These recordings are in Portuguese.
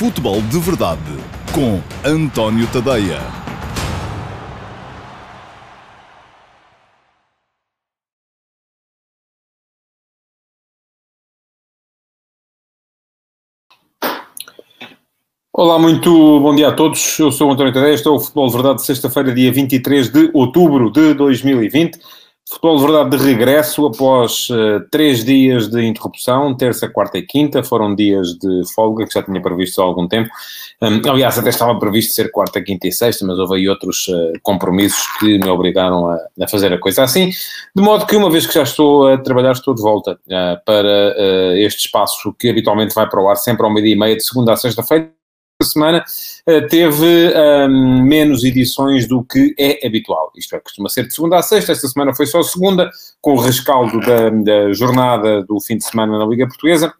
Futebol de Verdade com António Tadeia. Olá, muito bom dia a todos. Eu sou António Tadeia, estou o Futebol de Verdade, sexta-feira, dia 23 de outubro de 2020. Futebol de Verdade de regresso após uh, três dias de interrupção, terça, quarta e quinta, foram dias de folga que já tinha previsto há algum tempo. Um, aliás, até estava previsto ser quarta, quinta e sexta, mas houve aí outros uh, compromissos que me obrigaram a, a, fazer a coisa assim. De modo que, uma vez que já estou a trabalhar, estou de volta uh, para este espaço que habitualmente vai para o ar sempre ao meio-dia e meia, de segunda a sexta-feira semana uh, teve um, menos edições do que é habitual. Isto é, costuma ser de segunda a sexta, esta semana foi só segunda, com o rescaldo da, da jornada do fim de semana na Liga Portuguesa,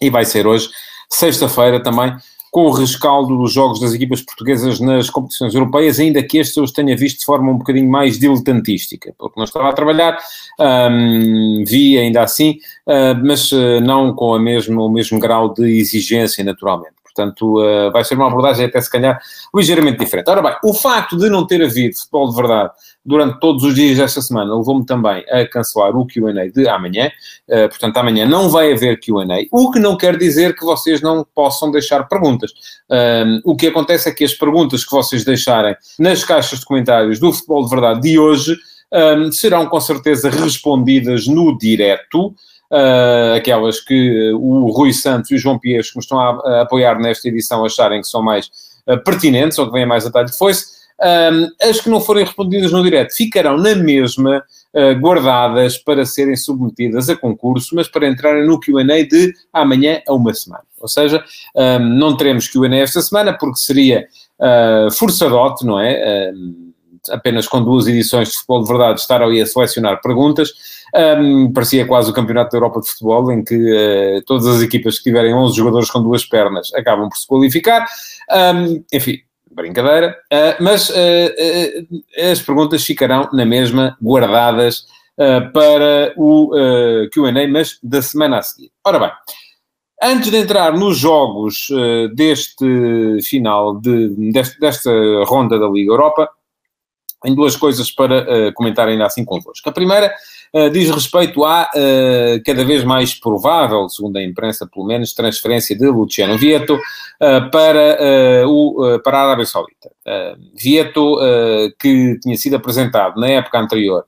e vai ser hoje, sexta-feira também, com o rescaldo dos jogos das equipas portuguesas nas competições europeias, ainda que estes eu os tenha visto de forma um bocadinho mais diletantística, porque não estava a trabalhar, um, vi ainda assim, uh, mas uh, não com a mesmo, o mesmo grau de exigência, naturalmente. Portanto, uh, vai ser uma abordagem até se calhar ligeiramente diferente. Ora bem, o facto de não ter havido futebol de verdade durante todos os dias desta semana levou-me também a cancelar o QA de amanhã. Uh, portanto, amanhã não vai haver QA, o que não quer dizer que vocês não possam deixar perguntas. Uh, o que acontece é que as perguntas que vocês deixarem nas caixas de comentários do futebol de verdade de hoje serão com certeza respondidas no direto uh, aquelas que o Rui Santos e o João Pires, que me estão a, a apoiar nesta edição, acharem que são mais uh, pertinentes ou que vêm mais a talho de foice. Um, as que não forem respondidas no direto ficarão na mesma uh, guardadas para serem submetidas a concurso, mas para entrarem no QA de amanhã a uma semana. Ou seja, um, não teremos QA esta semana porque seria uh, forçadote, não é? Apenas com duas edições de futebol de verdade estar ali a selecionar perguntas. Um, parecia quase o Campeonato da Europa de Futebol, em que uh, todas as equipas que tiverem 11 jogadores com duas pernas acabam por se qualificar. Um, enfim, brincadeira. Uh, mas uh, as perguntas ficarão na mesma, guardadas para o QA, mas da semana a seguir. Ora bem. Antes de entrar nos jogos deste final, de, desta ronda da Liga Europa, em duas coisas para uh, comentar ainda assim convosco. A primeira uh, diz respeito à uh, cada vez mais provável, segundo a imprensa pelo menos, transferência de Luciano Vieto para, o, para a Arábia Saudita. Vieto, que tinha sido apresentado na época anterior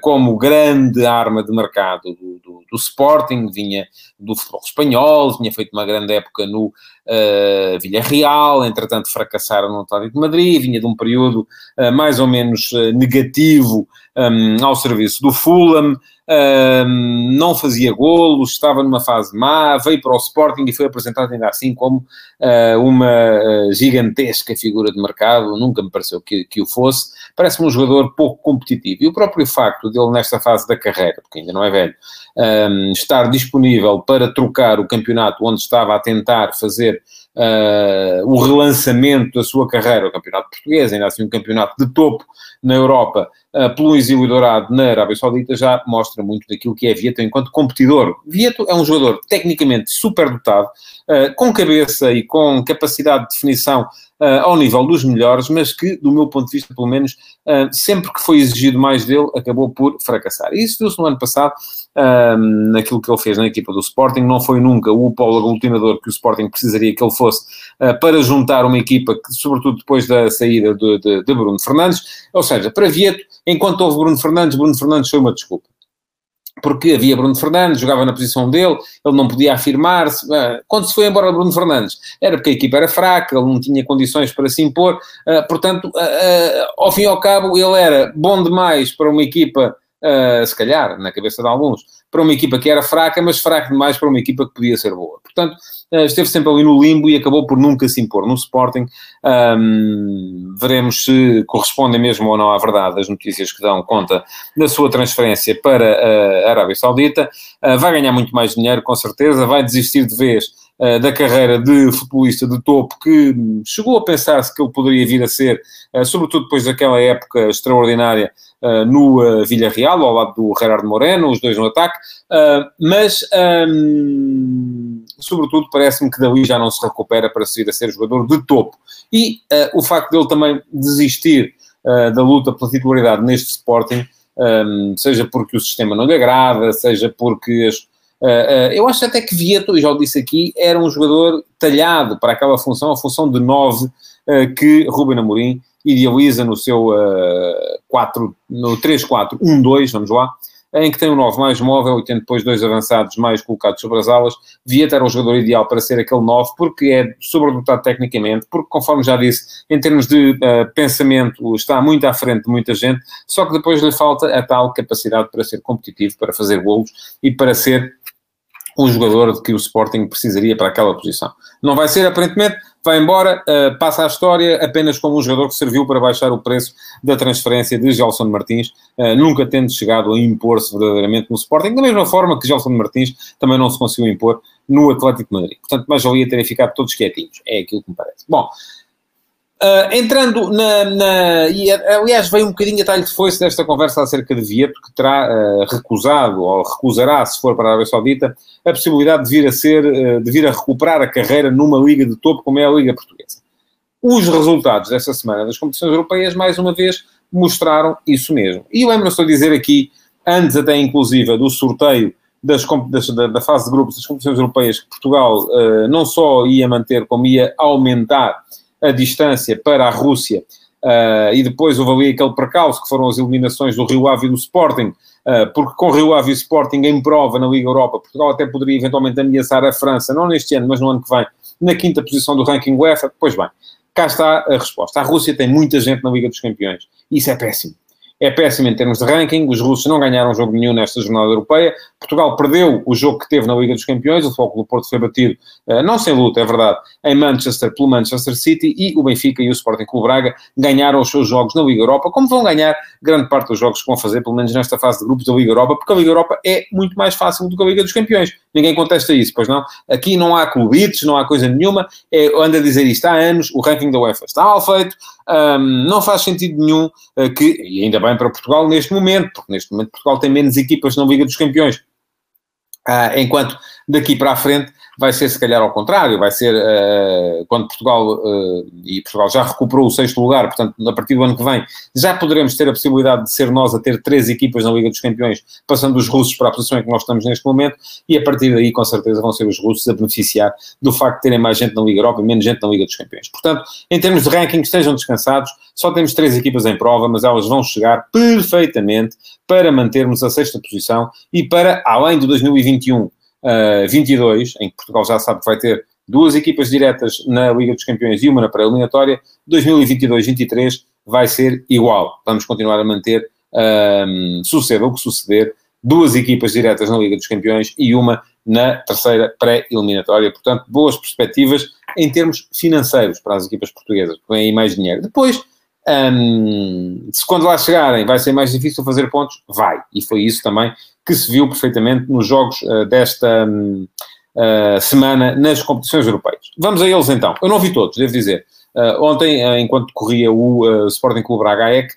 como grande arma de mercado do, do, do, Sporting, vinha do futebol espanhol, tinha feito uma grande época no uh, Villarreal, entretanto fracassaram no Atlético de Madrid, vinha de um período uh, mais ou menos uh, negativo um, ao serviço do Fulham, não fazia golos, estava numa fase má, veio para o Sporting e foi apresentado ainda assim como uh, uma uh, gigantesca figura de mercado, nunca me pareceu que, que o fosse, parece-me um jogador pouco competitivo. E o próprio facto dele, nesta fase da carreira, porque ainda não é velho, um, estar disponível para trocar o campeonato onde estava a tentar fazer uh, o relançamento da sua carreira, o campeonato português, ainda assim um campeonato de topo na Europa, uh, pelo exílio dourado na Arábia Saudita, já mostra muito daquilo que é Vieto enquanto competidor. Vieto é um jogador tecnicamente super dotado, uh, com cabeça e com capacidade de definição uh, ao nível dos melhores, mas que, do meu ponto de vista, pelo menos, uh, sempre que foi exigido mais dele, acabou por fracassar. E isso viu-se no ano passado, uh, naquilo que ele fez na equipa do Sporting, não foi nunca o polo aglutinador que o Sporting precisaria que ele fosse para juntar uma equipa que, sobretudo depois da saída de, de, de Bruno Fernandes, ou seja, para Vieto, enquanto houve Bruno Fernandes, Bruno Fernandes foi uma desculpa porque havia Bruno Fernandes, jogava na posição dele, ele não podia afirmar-se. Ah, quando se foi embora Bruno Fernandes, era porque a equipa era fraca, ele não tinha condições para se impor, ah, portanto, ah, ao fim e ao cabo, ele era bom demais para uma equipa, se calhar, na cabeça de alguns, para uma equipa que era fraca, mas fraca demais para uma equipa que podia ser boa. Portanto, eh, esteve sempre ali no limbo e acabou por nunca se impor no Sporting. Um, veremos se correspondem mesmo ou não à verdade as notícias que dão conta da sua transferência para a Arábia Saudita. Uh, vai ganhar muito mais dinheiro, com certeza, vai desistir de vez uh, da carreira de futebolista de topo que chegou a pensar-se que ele poderia vir a ser, uh, sobretudo depois daquela época extraordinária uh, no uh, Villarreal, ao lado do Gerardo Moreno, os dois no ataque, mas, um, sobretudo, parece-me que dali já não se recupera para seguir a ser jogador de topo. E o facto dele também desistir da luta pela titularidade neste Sporting, um, seja porque o sistema não lhe agrada, seja porque as, Uh, uh, eu acho até que Vieto, e já o disse aqui, era um jogador talhado para aquela função, a função de 9 uh, que Ruben Amorim idealiza no seu 4, no 3-4-1-2, vamos lá, em que tem um 9 mais móvel e tem depois dois avançados mais colocados sobre as alas. Vieto era o jogador ideal para ser aquele 9, porque é sobredotado tecnicamente, porque, conforme já disse, em termos de pensamento, está muito à frente de muita gente, só que depois lhe falta a tal capacidade para ser competitivo, para fazer golos e para ser um jogador de que o Sporting precisaria para aquela posição. Não vai ser, aparentemente, vai embora, uh, passa a história apenas como um jogador que serviu para baixar o preço da transferência de Gelson Martins, uh, nunca tendo chegado a impor-se verdadeiramente no Sporting, da mesma forma que Gelson Martins também não se conseguiu impor no Atlético de Madrid. Portanto, mais valia terem ficado todos quietinhos, é aquilo que me parece. Bom, Uh, entrando na, na, E aliás, veio um bocadinho a talho de foice desta conversa acerca de Vieto, que terá uh, recusado, ou recusará, se for para a Arábia Saudita, a possibilidade de vir a ser, uh, de vir a recuperar a carreira numa liga de topo como é a Liga Portuguesa. Os resultados desta semana das competições europeias, mais uma vez, mostraram isso mesmo. E lembro-me de dizer aqui, antes até inclusive do sorteio das, das, da, da, fase de grupos das competições europeias, que Portugal não só ia manter, como ia aumentar a distância para a Rússia, uh, e depois houve ali aquele percalço que foram as eliminações do Rio Ave e do Sporting, uh, porque com o Rio Ave e o Sporting em prova na Liga Europa, Portugal até poderia eventualmente ameaçar a França, não neste ano, mas no ano que vem, na quinta posição do ranking UEFA. Pois bem, cá está a resposta. A Rússia tem muita gente na Liga dos Campeões. Isso é péssimo é péssimo em termos de ranking. Os russos não ganharam jogo nenhum nesta jornada europeia. Portugal perdeu o jogo que teve na Liga dos Campeões. O Foco do Porto foi batido, eh, não sem luta, é verdade, em Manchester pelo Manchester City. E o Benfica e o Sporting Clube Braga ganharam os seus jogos na Liga Europa, como vão ganhar grande parte dos jogos que vão fazer, pelo menos nesta fase de grupos da Liga Europa, porque a Liga Europa é muito mais fácil do que a Liga dos Campeões. Ninguém contesta isso, pois não? Aqui não há clubites, não há coisa nenhuma. É, anda a dizer isto há anos, o ranking da UEFA está mal feito. Um, não faz sentido nenhum uh, que, e ainda bem para Portugal neste momento, porque neste momento Portugal tem menos equipas na Liga dos Campeões. Uh, enquanto daqui para a frente vai ser se calhar ao contrário, vai ser uh, quando Portugal, uh, e Portugal já recuperou o sexto lugar, portanto, a partir do ano que vem, já poderemos ter a possibilidade de ser nós a ter três equipas na Liga dos Campeões, passando os russos para a posição em que nós estamos neste momento, e a partir daí, com certeza, vão ser os russos a beneficiar do facto de terem mais gente na Liga Europa e menos gente na Liga dos Campeões. Portanto, em termos de ranking, estejam descansados, só temos três equipas em prova, mas elas vão chegar perfeitamente para mantermos a sexta posição e para, além de 2021, uh, 22, em que Portugal já sabe que vai ter duas equipas diretas na Liga dos Campeões e uma na pré-eliminatória, 2022-23 vai ser igual. Vamos continuar a manter, um, suceda o que suceder, duas equipas diretas na Liga dos Campeões e uma na terceira pré-eliminatória. Portanto, boas perspectivas em termos financeiros para as equipas portuguesas, porque vem aí mais dinheiro. Depois, um, se quando lá chegarem vai ser mais difícil fazer pontos, vai. E foi isso também que se viu perfeitamente nos jogos uh, desta um, uh, eh, semana nas competições europeias. Vamos a eles então. Eu não vi todos, devo dizer. Uh, ontem, enquanto corria o Sporting Clube Braga EC,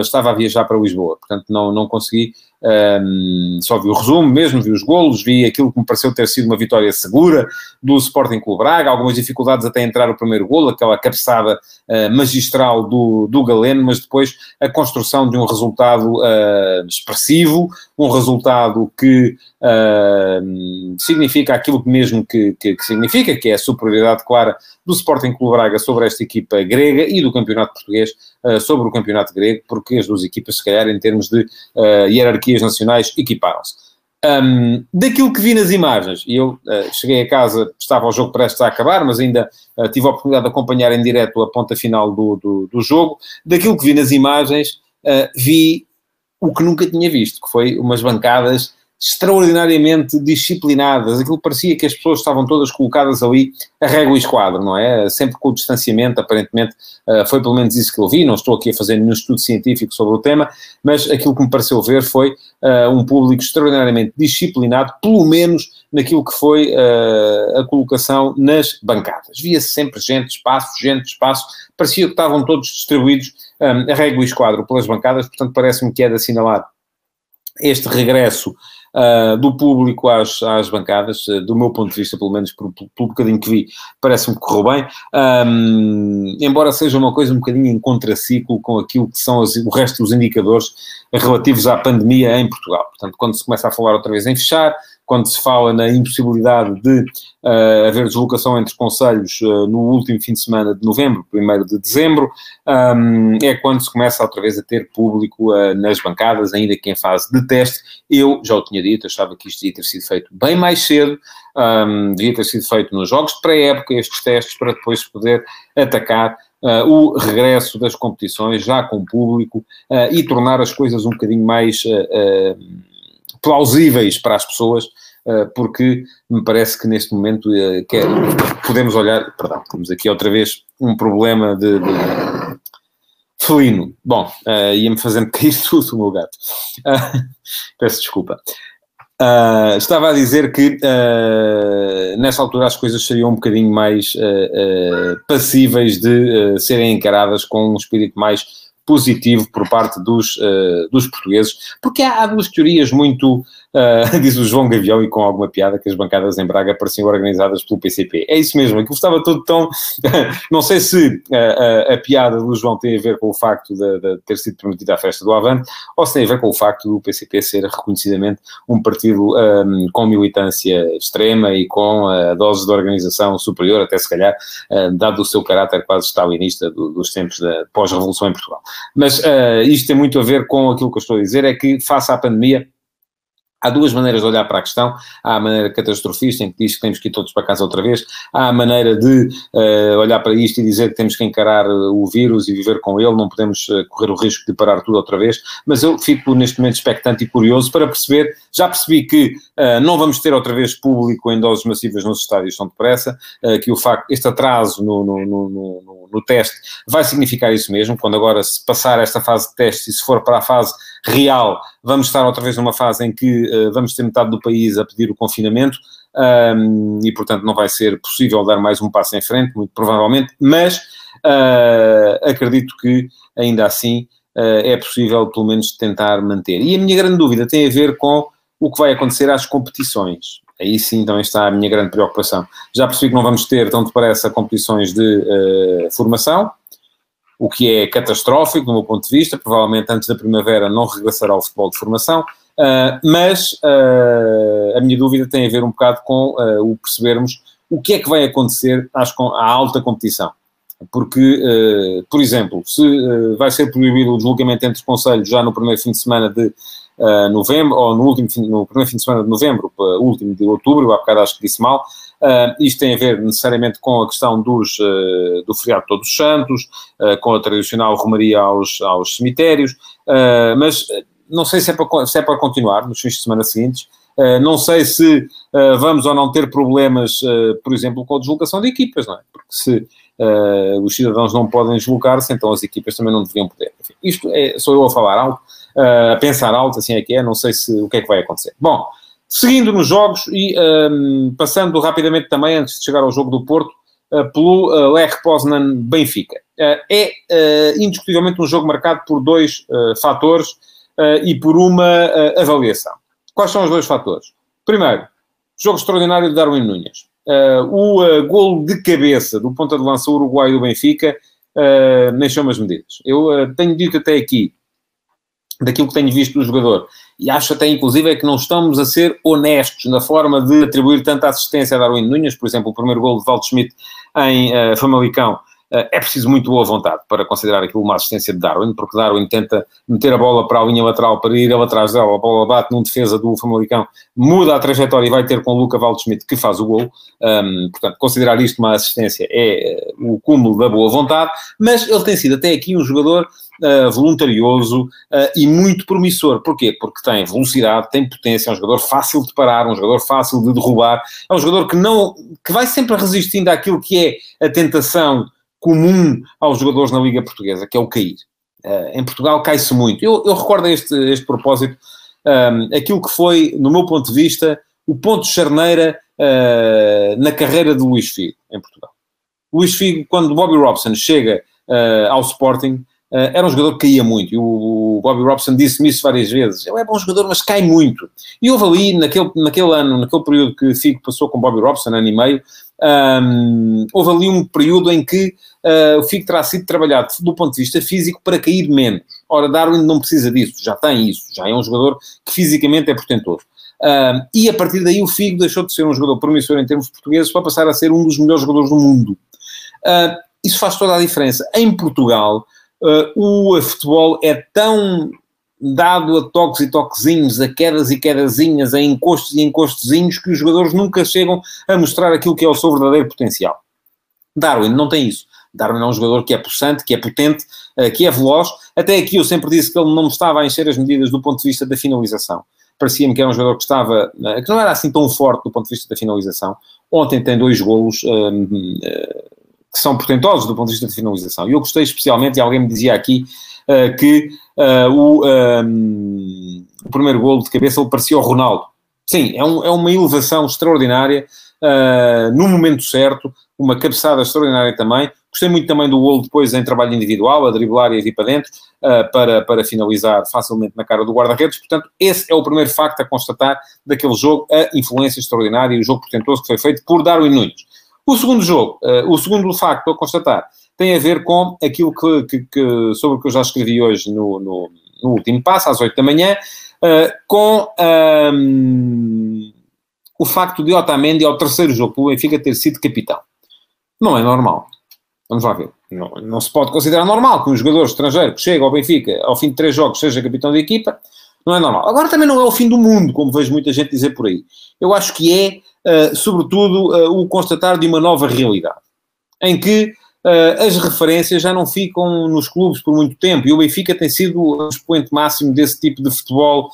estava a viajar para Lisboa, portanto não, não consegui um, só vi o resumo mesmo, vi os golos, vi aquilo que me pareceu ter sido uma vitória segura do Sporting Clube Braga, algumas dificuldades até entrar o primeiro golo, aquela cabeçada uh, magistral do, do Galeno, mas depois a construção de um resultado uh, expressivo, um resultado que uh, significa aquilo mesmo que, que, que, significa, que é a superioridade clara do Sporting Clube Braga sobre esta equipa grega e do campeonato português sobre o campeonato grego, porque as duas equipas, se calhar, em termos de hierarquia hierarquias nacionais equiparam-se. Um, daquilo que vi nas imagens, e eu uh, cheguei a casa, estava o jogo prestes a acabar, mas ainda uh, tive a oportunidade de acompanhar em direto a ponta final do, do, do jogo. Daquilo que vi nas imagens, uh, vi o que nunca tinha visto, que foi umas bancadas extraordinariamente disciplinadas. Aquilo parecia que as pessoas estavam todas colocadas ali a régua e esquadro, não é? Sempre com o distanciamento, aparentemente uh, foi pelo menos isso que eu vi. Não estou aqui a fazer nenhum estudo científico sobre o tema, mas aquilo que me pareceu ver foi uh, um público extraordinariamente disciplinado, pelo menos naquilo que foi uh, a colocação nas bancadas. Via-se sempre gente, espaço, gente, espaço. Parecia que estavam todos distribuídos um, arrego o esquadro pelas bancadas, portanto parece-me que é de assinalar este regresso uh, do público às, às bancadas, uh, do meu ponto de vista, pelo menos pelo, pelo bocadinho que vi, parece-me que correu bem, um, embora seja uma coisa um bocadinho em contraciclo com aquilo que são as, o resto dos indicadores relativos à pandemia em Portugal. Portanto, quando se começa a falar outra vez em fechar, quando se fala na impossibilidade de uh, haver deslocação entre conselhos uh, no último fim de semana de novembro, primeiro de dezembro, um, é quando se começa outra vez a ter público uh, nas bancadas, ainda que em fase de teste. Eu já o tinha dito, achava que isto devia ter sido feito bem mais cedo, um, devia ter sido feito nos jogos de pré-época, estes testes, para depois poder atacar Uh, o regresso das competições já com público uh, e tornar as coisas um bocadinho mais uh, plausíveis para as pessoas, porque me parece que neste momento que é, podemos olhar. Perdão, temos aqui outra vez um problema de, de felino. Bom, ia-me fazendo cair tudo o meu gato. peço desculpa. Uh, estava a dizer que uh, nessa altura as coisas seriam um bocadinho mais uh, passíveis de serem encaradas com um espírito mais positivo por parte dos, dos portugueses, porque há, há duas teorias muito Uh, diz o João Gavião, e com alguma piada, que as bancadas em Braga pareciam organizadas pelo PCP. É isso mesmo, aquilo estava todo tão. não sei se uh, a piada do João tem a ver com o facto de, de, ter sido permitida a festa do Avante, ou se tem a ver com o facto do PCP ser reconhecidamente um partido um, com militância extrema e com a dose de organização superior, até se calhar, uh, dado o seu caráter quase stalinista do, dos tempos da pós-revolução em Portugal. Mas isto tem muito a ver com aquilo que eu estou a dizer, é que, face à pandemia, Há duas maneiras de olhar para a questão. Há a maneira catastrofista, em que diz que temos que ir todos para casa outra vez. Há a maneira de uh, olhar para isto e dizer que temos que encarar eh, o vírus e viver com ele, não podemos uh, correr o risco de parar tudo outra vez. Mas eu fico neste momento expectante e curioso para perceber. Já percebi que uh, não vamos ter outra vez público em doses massivas nos estádios tão depressa, que o facto, este atraso no, no, no, no, no teste vai significar isso mesmo. Quando agora se passar esta fase de teste e se for para a fase real, vamos estar outra vez numa fase em que uh, vamos ter metade do país a pedir o confinamento um, e, portanto, não vai ser possível dar mais um passo em frente, muito provavelmente, mas uh, acredito que, ainda assim, uh, é possível, pelo menos, tentar manter. E a minha grande dúvida tem a ver com o que vai acontecer às competições. Aí sim também está a minha grande preocupação. Já percebi que não vamos ter, tão depressa, competições de formação, o que é catastrófico do meu ponto de vista. Provavelmente antes da primavera não regressará ao futebol de formação, uh, mas uh, a minha dúvida tem a ver um bocado com uh, o percebermos o que é que vai acontecer às, à alta competição. Porque, por exemplo, se vai ser proibido o deslocamento entre os conselhos já no primeiro fim de semana de novembro, ou no, último fim, no primeiro fim de semana de novembro, último de outubro, há bocado acho que disse mal, Uh, isto tem a ver necessariamente com a questão dos, uh, do feriado de Todos os Santos, uh, com a tradicional romaria aos, aos cemitérios, mas não sei se é, para, se é para continuar nos fins de semana seguintes. não sei se vamos ou não ter problemas, por exemplo, com a deslocação de equipas, não é? Porque se os cidadãos não podem deslocar-se, então as equipas também não deveriam poder. Enfim, isto é, sou eu a falar alto, a pensar alto, assim é que é, não sei se, o que é que vai acontecer. Bom, Seguindo nos jogos e um, passando rapidamente também, antes de chegar ao jogo do Porto, uh, pelo uh, Lech Poznan Benfica. Uh, é uh, indiscutivelmente um jogo marcado por dois fatores e por uma avaliação. Quais são os dois fatores? Primeiro, jogo extraordinário de Darwin Nunes. o uh, golo de cabeça do ponta de lança uruguaio do Benfica uh, mexeu as medidas. Eu tenho dito até aqui daquilo que tenho visto do jogador. E acho até, inclusive, é que não estamos a ser honestos na forma de atribuir tanta assistência a Darwin Nunes. Por exemplo, o primeiro gol de Valdo Schmidt em uh, Famalicão Uh, é preciso muito boa vontade para considerar aquilo uma assistência de Darwin, porque Darwin tenta meter a bola para a linha lateral para ir atrás dela, a bola bate num defesa do Famalicão, muda a trajetória e vai ter com o Luca Waldschmidt que faz o gol. Um, portanto, considerar isto uma assistência é uh, o cúmulo da boa vontade, mas ele tem sido até aqui um jogador uh, voluntarioso uh, e muito promissor. Porquê? Porque tem velocidade, tem potência, é um jogador fácil de parar, um jogador fácil de derrubar, é um jogador que não, que vai sempre resistindo àquilo que é a tentação comum aos jogadores na Liga Portuguesa, que é o cair. Uh, em Portugal cai-se muito. Eu, eu recordo este, este propósito um, aquilo que foi, no meu ponto de vista, o ponto de charneira uh, na carreira de Luís Figo, em Portugal. Luís Figo, quando Bobby Robson chega uh, ao Sporting, era um jogador que caía muito, e o, o Bobby Robson disse-me isso várias vezes. Ele é bom jogador, mas cai muito. E houve ali, naquele, naquele ano, naquele período que Figo passou com Bobby Robson, ano e meio, um, houve ali um período em que uh, o Figo terá sido trabalhado do ponto de vista físico para cair menos. Ora, Darwin não precisa disso, já tem isso, já é um jogador que fisicamente é portentoso. Uh, e a partir daí o Figo deixou de ser um jogador promissor em termos portugueses para passar a ser um dos melhores jogadores do mundo. Uh, isso faz toda a diferença. Em Portugal, uh, o futebol é tão dado a toques e toquezinhos, a quedas e quedazinhas, a encostos e encostozinhos, que os jogadores nunca chegam a mostrar aquilo que é o seu verdadeiro potencial. Darwin não tem isso. Darwin é um jogador que é possante, que é potente, uh, que é veloz. Até aqui eu sempre disse que ele não estava a encher as medidas do ponto de vista da finalização. Parecia-me que era um jogador que estava, uh, que não era assim tão forte do ponto de vista da finalização. Ontem tem dois golos uh, que são portentosos do ponto de vista de finalização. E eu gostei especialmente, e alguém me dizia aqui, uh, que uh, o, um, ehm, o, primeiro golo de cabeça ele parecia o Ronaldo. Sim, é, um, é uma elevação extraordinária, uh, no momento certo, uma cabeçada extraordinária também. Gostei muito também do golo depois em trabalho individual, a driblar e a vir para dentro, para, para finalizar facilmente na cara do guarda-redes. Portanto, esse é o primeiro facto a constatar daquele jogo, a influência extraordinária e o jogo portentoso que foi feito por Darwin Nunes. O segundo jogo, o segundo facto a constatar, tem a ver com aquilo que, que, que sobre o que eu já escrevi hoje no, no, no último passo, às 8 da manhã, uh, com um, o facto de Otamendi, ao terceiro jogo pelo Benfica, ter sido capitão. Não é normal. Vamos lá ver. Não, não se pode considerar normal que um jogador estrangeiro que chega ao Benfica ao fim de três jogos seja capitão da equipa. Não é normal. Agora também não é o fim do mundo, como vejo muita gente dizer por aí. Eu acho que é uh, sobretudo, uh, o constatar de uma nova realidade, em que as referências já não ficam nos clubes por muito tempo, e o Benfica tem sido o expoente máximo desse tipo de futebol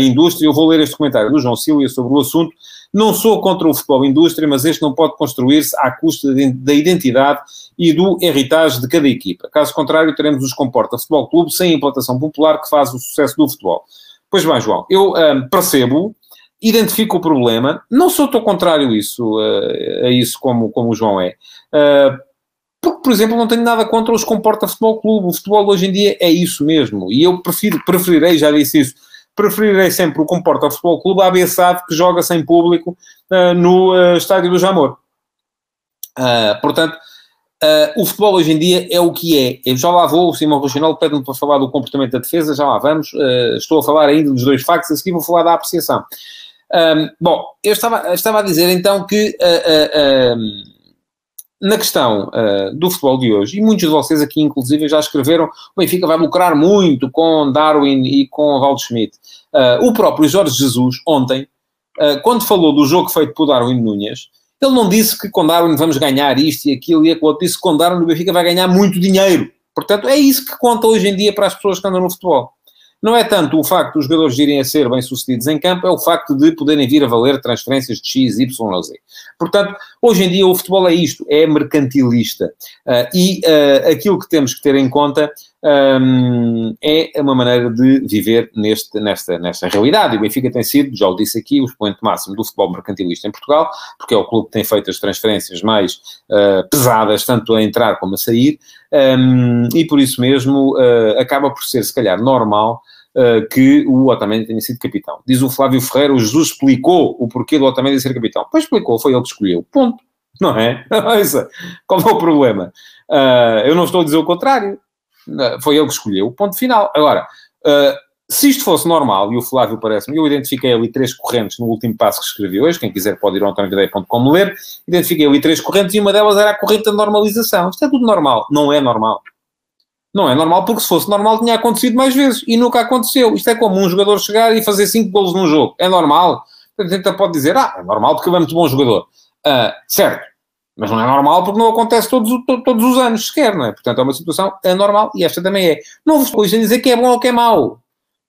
indústria. Eu vou ler este comentário do João Silvia sobre o assunto. Não sou contra o futebol indústria, mas este não pode construir-se à custa da identidade e do heritage de cada equipa. Caso contrário, teremos os Comporta Futebol Clube sem implantação popular que faz o sucesso do futebol. Pois bem, João, eu um, percebo identifico o problema, não sou tão contrário isso, a, a isso como, como o João é. Uh, porque, por exemplo, não tenho nada contra os Comporta Futebol Clube. O futebol hoje em dia é isso mesmo. E eu prefiro, preferirei, já disse isso, preferirei sempre o Comporta Futebol Clube à BSAD que joga sem público uh, no uh, Estádio do Jamor. portanto, o futebol hoje em dia é o que é. Eu já lá vou, o Simão Rochinol pede-me para falar do comportamento da defesa, já lá vamos. estou a falar ainda dos dois factos, a seguir vou falar da apreciação. Um, bom, eu estava, estava a dizer então que uh, uh, uh, na questão do futebol de hoje, e muitos de vocês aqui inclusive já escreveram, o Benfica vai lucrar muito com Darwin e com Valdo Schmidt. o próprio Jorge Jesus, ontem, quando falou do jogo feito por Darwin Nunes, ele não disse que com Darwin vamos ganhar isto e aquilo e aquilo disse que com Darwin o Benfica vai ganhar muito dinheiro. Portanto, é isso que conta hoje em dia para as pessoas que andam no futebol. Não é tanto o facto dos jogadores irem a ser bem-sucedidos em campo, é o facto de poderem vir a valer transferências de X, Y Z. Portanto, hoje em dia o futebol é isto, é mercantilista. Uh, e uh, aquilo que temos que ter em conta um, é uma maneira de viver neste, nesta, nesta realidade. E o Benfica tem sido, já o disse aqui, o expoente máximo do futebol mercantilista em Portugal, porque é o clube que tem feito as transferências mais uh, pesadas, tanto a entrar como a sair, um, e por isso mesmo acaba por ser, se calhar, normal uh, que o Otamendi tenha sido capitão. Diz o Flávio Ferreira, o Jesus explicou o porquê do Otamendi ser capitão. Pois explicou, foi ele que escolheu. Ponto. Não é? Qual é o problema? Uh, eu não estou a dizer o contrário. Uh, foi ele que escolheu. Ponto final. Agora, se isto fosse normal, e o Flávio parece-me, eu identifiquei ali três correntes no último passo que escrevi hoje, quem quiser pode ir ao antoniovideia.com ler, identifiquei ali três correntes e uma delas era a corrente da normalização. Isto é tudo normal. Não é normal. Não é normal, porque se fosse normal tinha acontecido mais vezes e nunca aconteceu. Isto é como um jogador chegar e fazer 5 golos num jogo. É normal. A gente pode dizer, ah, é normal porque ele é muito bom jogador. Uh, certo. Mas não é normal porque não acontece todos, todos os anos sequer, não é? Portanto, é uma situação anormal e esta também é. Não vos estou a dizer que é bom ou que é mau.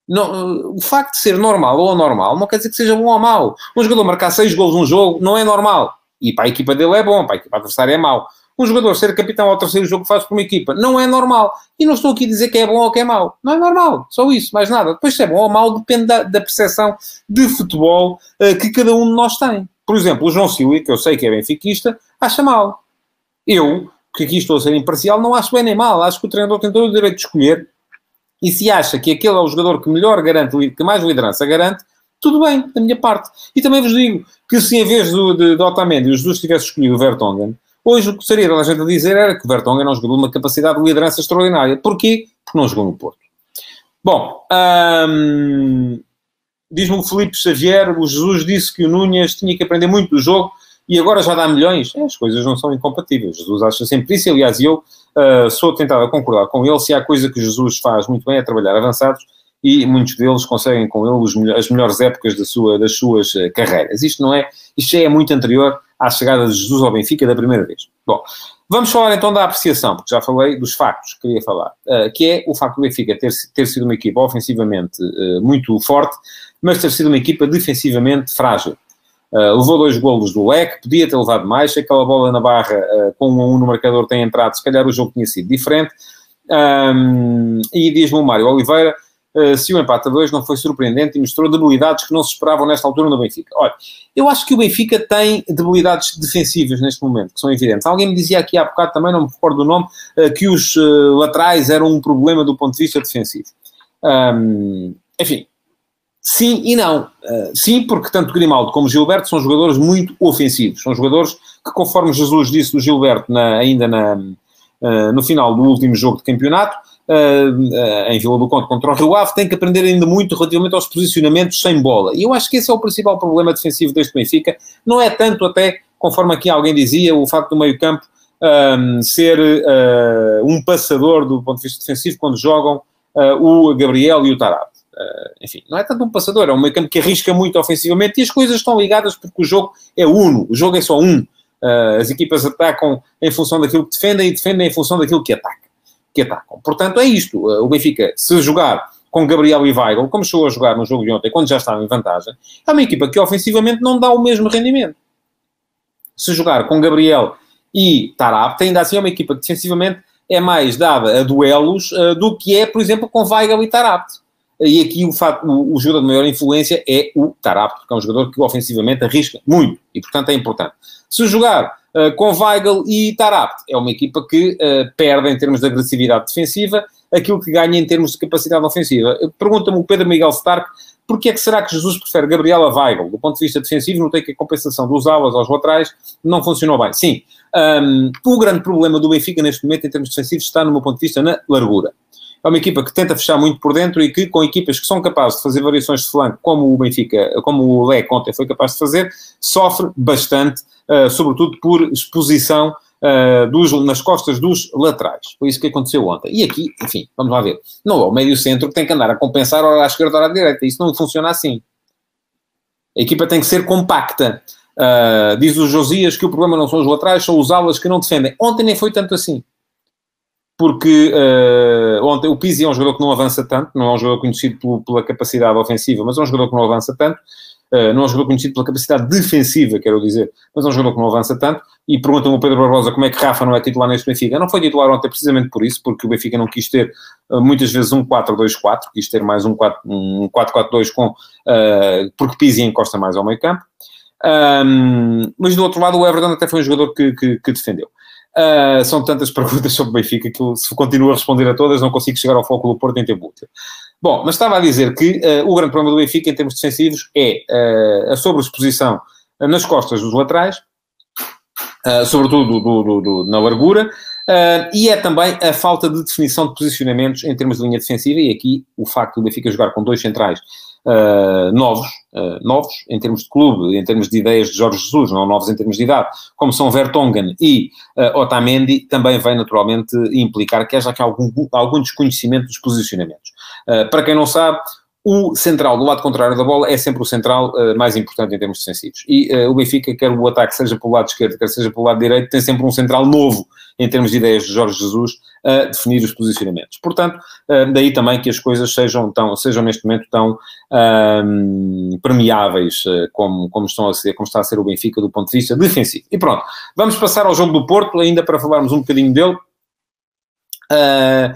Não, o facto de ser normal ou anormal não quer dizer que seja bom ou mau. Um jogador marcar 6 golos num jogo não é normal. E para a equipa dele é bom, para a equipa adversária é mau um jogador ser capitão ao terceiro jogo que faz por uma equipa não é normal. E não estou aqui a dizer que é bom ou que é mau. Não é normal. Só isso, mais nada. Depois se é bom ou mau depende da, da percepção de futebol uh, que cada um de nós tem. Por exemplo, o João Silva, que eu sei que é benfiquista, acha mal. Eu, porque aqui estou a ser imparcial, não acho bem nem mal. Acho que o treinador tem todo o direito de escolher e se acha que aquele é o jogador que melhor garante, que mais liderança garante, tudo bem, da minha parte. E também vos digo que se em vez do, de, de Otamendi o Jesus tivesse escolhido o Vertonghen, hoje o que seria a gente a dizer era que o Vertonghen não jogou uma capacidade de liderança extraordinária. Porquê? Porque não jogou no Porto. Bom, hum, diz-me o Felipe Xavier, o Jesus disse que o Núñez tinha que aprender muito do jogo e agora já dá milhões. É, as coisas não são incompatíveis. Jesus acha sempre isso, aliás, eu uh, sou tentado a concordar com ele. Se há coisa que Jesus faz muito bem é trabalhar avançados e muitos deles conseguem com ele as melhores épocas da sua, das suas uh, carreiras. Isto não é, isto já é muito anterior à chegada de Jesus ao Benfica da primeira vez. Bom, vamos falar então da apreciação, porque já falei dos factos que queria falar, uh, que é o facto do Benfica ter, ter sido uma equipa ofensivamente muito forte, mas ter sido uma equipa defensivamente frágil. Uh, levou dois golos do leque, podia ter levado mais, aquela bola na barra uh, com um a um no marcador tem entrado, se calhar o jogo tinha sido diferente. Um, e diz-me o Mário Oliveira, uh, se o empate a dois não foi surpreendente e mostrou debilidades que não se esperavam nesta altura no Benfica. Olha, eu acho que o Benfica tem debilidades defensivas neste momento, que são evidentes. Alguém me dizia aqui há bocado, também não me recordo do nome, que os laterais eram um problema do ponto de vista defensivo. Enfim, Sim e não. Sim, porque tanto Grimaldo como Gilberto são jogadores muito ofensivos. São jogadores que, conforme Jesus disse do Gilberto na, ainda na, no final do último jogo de campeonato, uh, em Vila do Conde contra o Rio Ave, têm que aprender ainda muito relativamente aos posicionamentos sem bola. E eu acho que esse é o principal problema defensivo deste Benfica. Não é tanto até, conforme aqui alguém dizia, o facto do meio campo um, ser um passador do ponto de vista defensivo quando jogam o Gabriel e o Tarab. Uh, enfim, não é tanto um passador, é um meio campo que arrisca muito ofensivamente e as coisas estão ligadas porque o jogo é uno, o jogo é só um. Uh, as equipas atacam em função daquilo que defendem e defendem em função daquilo que atacam. Que atacam. Portanto, é isto. Uh, o Benfica, se jogar com Gabriel e Weigl, como chegou a jogar no jogo de ontem, quando já estava em vantagem, é uma equipa que ofensivamente não dá o mesmo rendimento. Se jogar com Gabriel e Tarap, ainda assim é uma equipa que defensivamente é mais dada a duelos do que é, por exemplo, com Weigl e Tarap. E aqui o, fato, o, o, jogador de maior influência é o Tarap, porque é um jogador que ofensivamente arrisca muito e, portanto, é importante. Se jogar uh, com Weigl e Tarap, é uma equipa que uh, perde em termos de agressividade defensiva aquilo que ganha em termos de capacidade ofensiva. Pergunta-me o Pedro Miguel Stark porque é que será que Jesus prefere Gabriel a Weigl? Do ponto de vista defensivo, notei que a compensação dos alas aos laterais não funcionou bem. Sim, um, o grande problema do Benfica neste momento, em termos defensivos, está, no meu ponto de vista, na largura é uma equipa que tenta fechar muito por dentro e que, com equipas que são capazes de fazer variações de flanco, como o Benfica, como o Lé ontem foi capaz de fazer, sofre bastante, uh, sobretudo por exposição uh, dos, nas costas dos laterais. Foi isso que aconteceu ontem. E aqui, enfim, vamos lá ver. Não é o meio-centro que tem que andar a compensar ora à esquerda, ora à direita. Isso não funciona assim. A equipa tem que ser compacta. Uh, diz o Josias que o problema não são os laterais, são os alas que não defendem. Ontem nem foi tanto assim porque uh, ontem o Pizzi é um jogador que não avança tanto, não é um jogador conhecido pelo, pela capacidade ofensiva, mas é um jogador que não avança tanto, uh, não é um jogador conhecido pela capacidade defensiva, quero dizer, mas é um jogador que não avança tanto, e perguntam ao Pedro Barbosa como é que Rafa não é titular neste Benfica. Não foi titular ontem precisamente por isso, porque o Benfica não quis ter uh, muitas vezes um 4-2-4, quis ter mais um 4-4-2 com, porque Pizzi encosta mais ao meio campo. Um, mas do outro lado o Everton até foi um jogador que, que, que defendeu. Uh, são tantas perguntas sobre o Benfica que se continuo a responder a todas, não consigo chegar ao foco do Porto em tempo útil. Bom, mas estava a dizer que uh, o grande problema do Benfica em termos defensivos é uh, a sobreexposição nas costas dos laterais, sobretudo do, do, do, na largura, e é também a falta de definição de posicionamentos em termos de linha defensiva, e aqui o facto do Benfica jogar com dois centrais uh, novos, uh, novos em termos de clube, em termos de ideias de Jorge Jesus, não novos em termos de idade, como são Vertonghen e uh, Otamendi, também vai naturalmente implicar que haja aqui algum, algum desconhecimento dos posicionamentos. para quem não sabe, o central do lado contrário da bola é sempre o central uh, mais importante em termos defensivos. E uh, o Benfica, quer o ataque seja pelo lado esquerdo, quer seja pelo lado direito, tem sempre um central novo em termos de ideias de Jorge Jesus a definir os posicionamentos. Portanto, uh, daí também que as coisas sejam, tão, sejam neste momento tão permeáveis como, como, estão a ser, como está a ser o Benfica do ponto de vista defensivo. E pronto, vamos passar ao jogo do Porto, ainda para falarmos um bocadinho dele. Uh,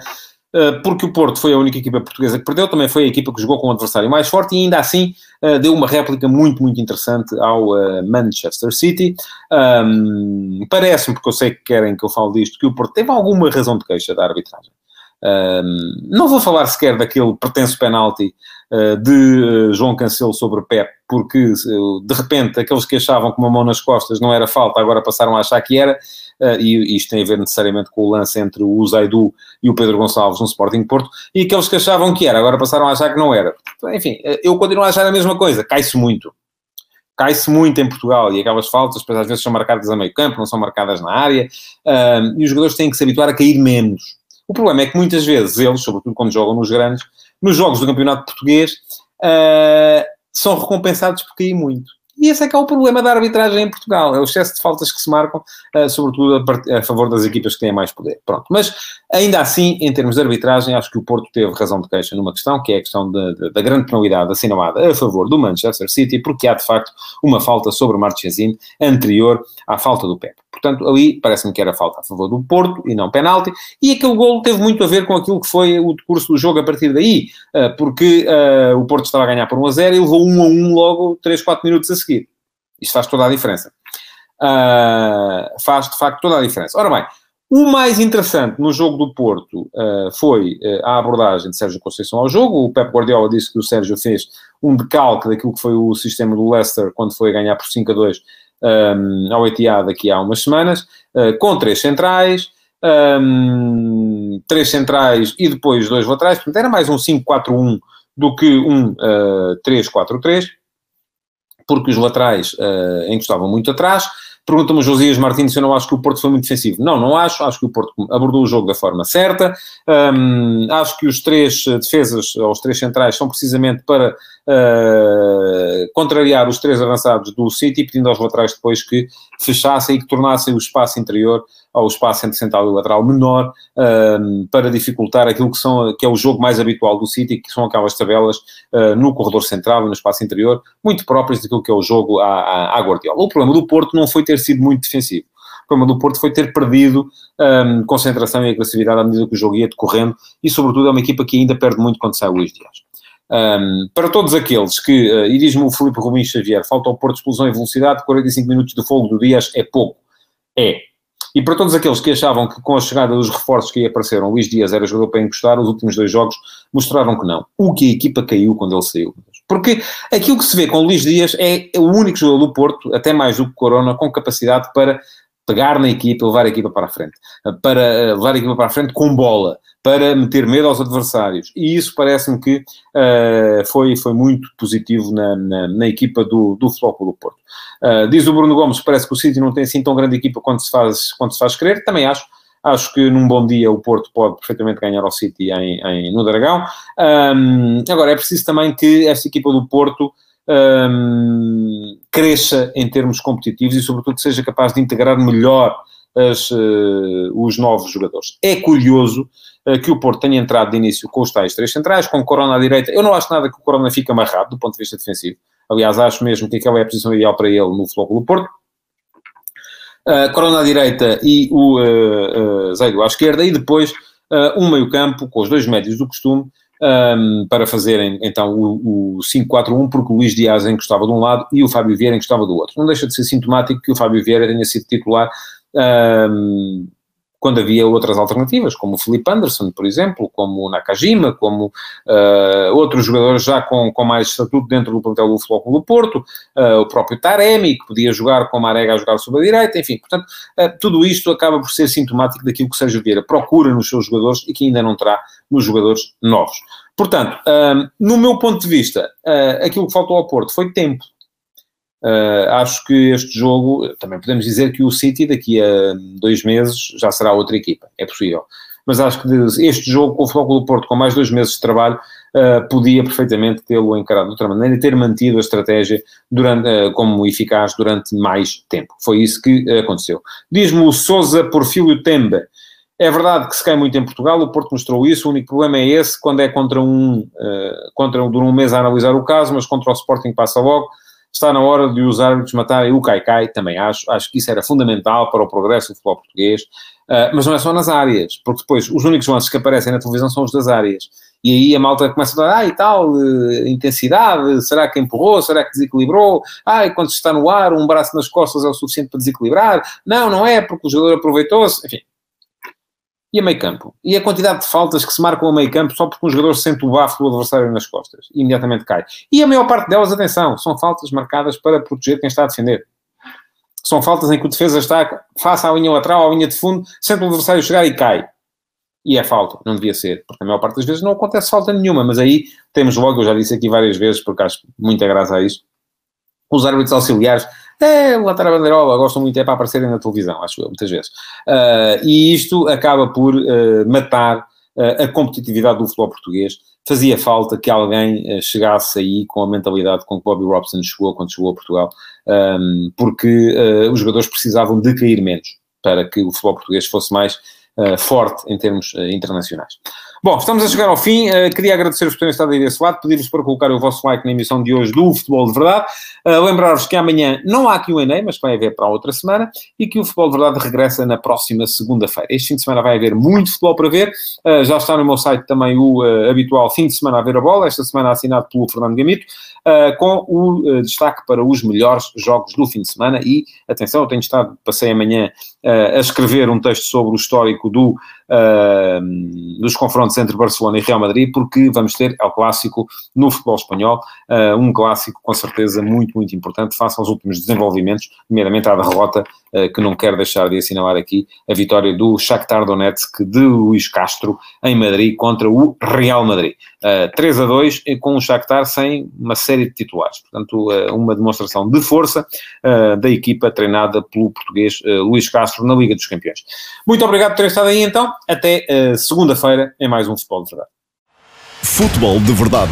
porque o Porto foi a única equipa portuguesa que perdeu, também foi a equipa que jogou com o adversário mais forte e ainda assim deu uma réplica muito, muito interessante ao Manchester City. Um, Parece-me, porque eu sei que querem que eu fale disto, que o Porto teve alguma razão de queixa da arbitragem. Um, não vou falar sequer daquele pretenso penalti de uh, João Cancelo sobre Pep, porque uh, de repente aqueles que achavam que uma mão nas costas não era falta, agora passaram a achar que era, e isto tem a ver necessariamente com o lance entre o Zaidu e o Pedro Gonçalves no Sporting Porto, e aqueles que achavam que era, agora passaram a achar que não era. Enfim, eu continuo a achar a mesma coisa, cai-se muito. Cai-se muito em Portugal e aquelas faltas, às vezes são marcadas a meio campo, não são marcadas na área, e os jogadores têm que se habituar a cair menos o problema é que muitas vezes eles, sobretudo quando jogam nos grandes, nos jogos do campeonato português, uh, são recompensados por cair muito. E esse é que é o problema da arbitragem em Portugal, é o excesso de faltas que se marcam, uh, sobretudo a, a, favor das equipas que têm mais poder. Pronto, mas ainda assim, em termos de arbitragem, acho que o Porto teve razão de queixa numa questão, que é a questão de, de, da grande penalidade assinalada a favor do Manchester City, porque há de facto uma falta sobre Marchesini anterior à falta do Pep. Portanto, ali parece-me que era falta a favor do Porto e não penalti, e aquele golo teve muito a ver com aquilo que foi o decurso do jogo a partir daí, uh, porque uh, o Porto estava a ganhar por 1 a 0 e levou 1 a 1 logo 3, 4 minutos a seguir. Isto faz toda a diferença. Uh, faz, de facto, toda a diferença. Ora bem, o mais interessante no jogo do Porto uh, foi uh, a abordagem de Sérgio Conceição ao jogo. O Pep Guardiola disse que o Sérgio fez um decalque daquilo que foi o sistema do Leicester quando foi ganhar por 5 a 2 um, ao Etihad aqui há umas semanas, uh, com três centrais, um, três centrais e depois dois laterais. Portanto, era mais um 5-4-1 do que um 3-4-3 porque os laterais uh, encostavam muito atrás. Pergunta-me o Josias Martins se eu não acho que o Porto foi muito defensivo. Não, não acho. Acho que o Porto abordou o jogo da forma certa. Um, acho que os três defesas, ou os três centrais, são precisamente para uh, contrariar os três avançados do City, pedindo aos laterais depois que fechassem e que tornassem o espaço interior ao espaço entre central e lateral menor um, para dificultar aquilo que, são, que é o jogo mais habitual do City, que são aquelas tabelas uh, no corredor central e no espaço interior, muito próprias daquilo que é o jogo à, à, à Guardiola. O problema do Porto não foi ter sido muito defensivo. O problema do Porto foi ter perdido um, concentração e agressividade à medida que o jogo ia decorrendo e, sobretudo, é uma equipa que ainda perde muito quando sai o Luís Dias. Um, para todos aqueles que, uh, e diz-me o Filipe Rubins Xavier, falta ao Porto explosão e velocidade, 45 minutos de fogo do Dias é pouco. É, e para todos aqueles que achavam que com a chegada dos reforços que aí apareceram, Luís Dias era jogador para encostar, os últimos dois jogos mostraram que não. O que a equipa caiu quando ele saiu. Porque aquilo que se vê com o Luís Dias é o único jogador do Porto, até mais do que Corona, com capacidade para pegar na equipa, levar a equipa para a frente, para eh, levar a equipa para a frente com bola, para meter medo aos adversários. E isso parece-me que uh, foi, foi muito positivo na, na, na equipa do, do Futebol do Porto. Uh, diz o Bruno Gomes, parece que o City não tem assim tão grande equipa quanto se faz, quanto se faz querer. Também acho. Acho que num bom dia o Porto pode perfeitamente ganhar ao City em, em no Dragão. Um, agora, é preciso também que esta equipa do Porto um, cresça em termos competitivos e, sobretudo, seja capaz de integrar melhor as, uh, os novos jogadores. É curioso uh, que o Porto tenha entrado de início com os tais três centrais, com o Corona à direita. Eu não acho nada que o Corona fique amarrado do ponto de vista defensivo. Aliás, acho mesmo que aquela é a posição ideal para ele no Futebol do Porto. Uh, Corona à direita e o uh, Zaido à esquerda, e depois um meio-campo com os dois médios do costume, um, para fazerem então o, o 5-4-1, porque o Luís Dias encostava de um lado e o Fábio Vieira encostava do outro. Não deixa de ser sintomático que o Fábio Vieira tenha sido titular um, quando havia outras alternativas, como o Felipe Anderson, por exemplo, como o Nakajima, como uh, outros jogadores já com, com mais estatuto dentro do plantel do Futebol do Porto, uh, o próprio Taremi, que podia jogar com a Marega a jogar sobre a direita, enfim, portanto, uh, tudo isto acaba por ser sintomático daquilo que Sérgio Vieira procura nos seus jogadores e que ainda não terá nos jogadores novos. Portanto, no meu ponto de vista, aquilo que faltou ao Porto foi tempo. Uh, acho que este jogo, também podemos dizer que o City daqui a dois meses já será outra equipa, é possível. Mas acho que este jogo com o Futebol do Porto, com mais dois meses de trabalho, uh, podia perfeitamente tê-lo encarado de outra maneira e ter mantido a estratégia durante, uh, como eficaz durante mais tempo. Foi isso que aconteceu. Diz-me o Souza Porfílio Temba. É verdade que se cai muito em Portugal, o Porto mostrou isso, o único problema é esse, quando é contra um, contra um, dura um mês a analisar o caso, mas contra o Sporting passa logo, está na hora de os árbitros matarem o Caicai, também acho, acho que isso era fundamental para o progresso do futebol português, uh, mas não é só nas áreas, porque depois os únicos lances que aparecem na televisão são os das áreas, e aí a malta começa a falar, ah, e tal, uh, intensidade, será que empurrou, será que desequilibrou, ah, e quando se está no ar, um braço nas costas é o suficiente para desequilibrar, não, não é, porque o jogador aproveitou-se, enfim, e a meio campo? E a quantidade de faltas que se marcam a meio campo só porque um jogador sente o bafo do adversário nas costas e imediatamente cai. E a maior parte delas, atenção, são faltas marcadas para proteger quem está a defender. São faltas em que o defesa está face à linha lateral, à linha de fundo, sente o adversário chegar e cai. E é falta, não devia ser, porque a maior parte das vezes não acontece falta nenhuma, mas aí temos logo, eu já disse aqui várias vezes, porque acho muita graça a isso, os árbitros auxiliares é, levantar a bandeirola, gostam muito, é para aparecerem na televisão, acho eu, muitas vezes. Uh, e isto acaba por uh, matar uh, a competitividade do futebol português. Fazia falta que alguém chegasse aí com a mentalidade com que Bobby Robson chegou quando chegou a Portugal, um, porque os jogadores precisavam de cair menos para que o futebol português fosse mais forte em termos internacionais. Bom, estamos a chegar ao fim. Uh, queria agradecer-vos por terem estado aí desse lado, pedir-vos para colocar o vosso like na emissão de hoje do Futebol de Verdade. Uh, Lembrar-vos que amanhã não há QA, mas vai haver para a outra semana e que o Futebol de Verdade regressa na próxima segunda-feira. Este fim de semana vai haver muito futebol para ver. Uh, já está no meu site também o habitual fim de semana a ver a bola, esta semana assinado pelo Fernando Gamito, com o destaque para os melhores jogos do fim de semana. E atenção, eu tenho estado, passei amanhã a escrever um texto sobre o histórico do, dos confrontos entre Barcelona e Real Madrid, porque vamos ter ao clássico no futebol espanhol, uh, um clássico com certeza muito, muito importante, face aos últimos desenvolvimentos, nomeadamente à derrota, uh, que não quero deixar de assinalar aqui, a vitória do Shakhtar Donetsk de Luís Castro em Madrid contra o Real Madrid. Uh, ah, 3 a 2, com o Shakhtar sem uma série de titulares. Portanto, uma demonstração de força da equipa treinada pelo português Luís Castro na Liga dos Campeões. Muito obrigado por ter estado aí então. Até segunda-feira em mais mais um Futebol de Verdade. Futebol de Verdade,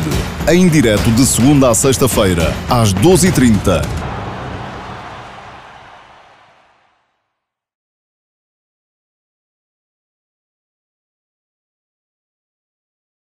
em direto de segunda a sexta-feira, às 12h30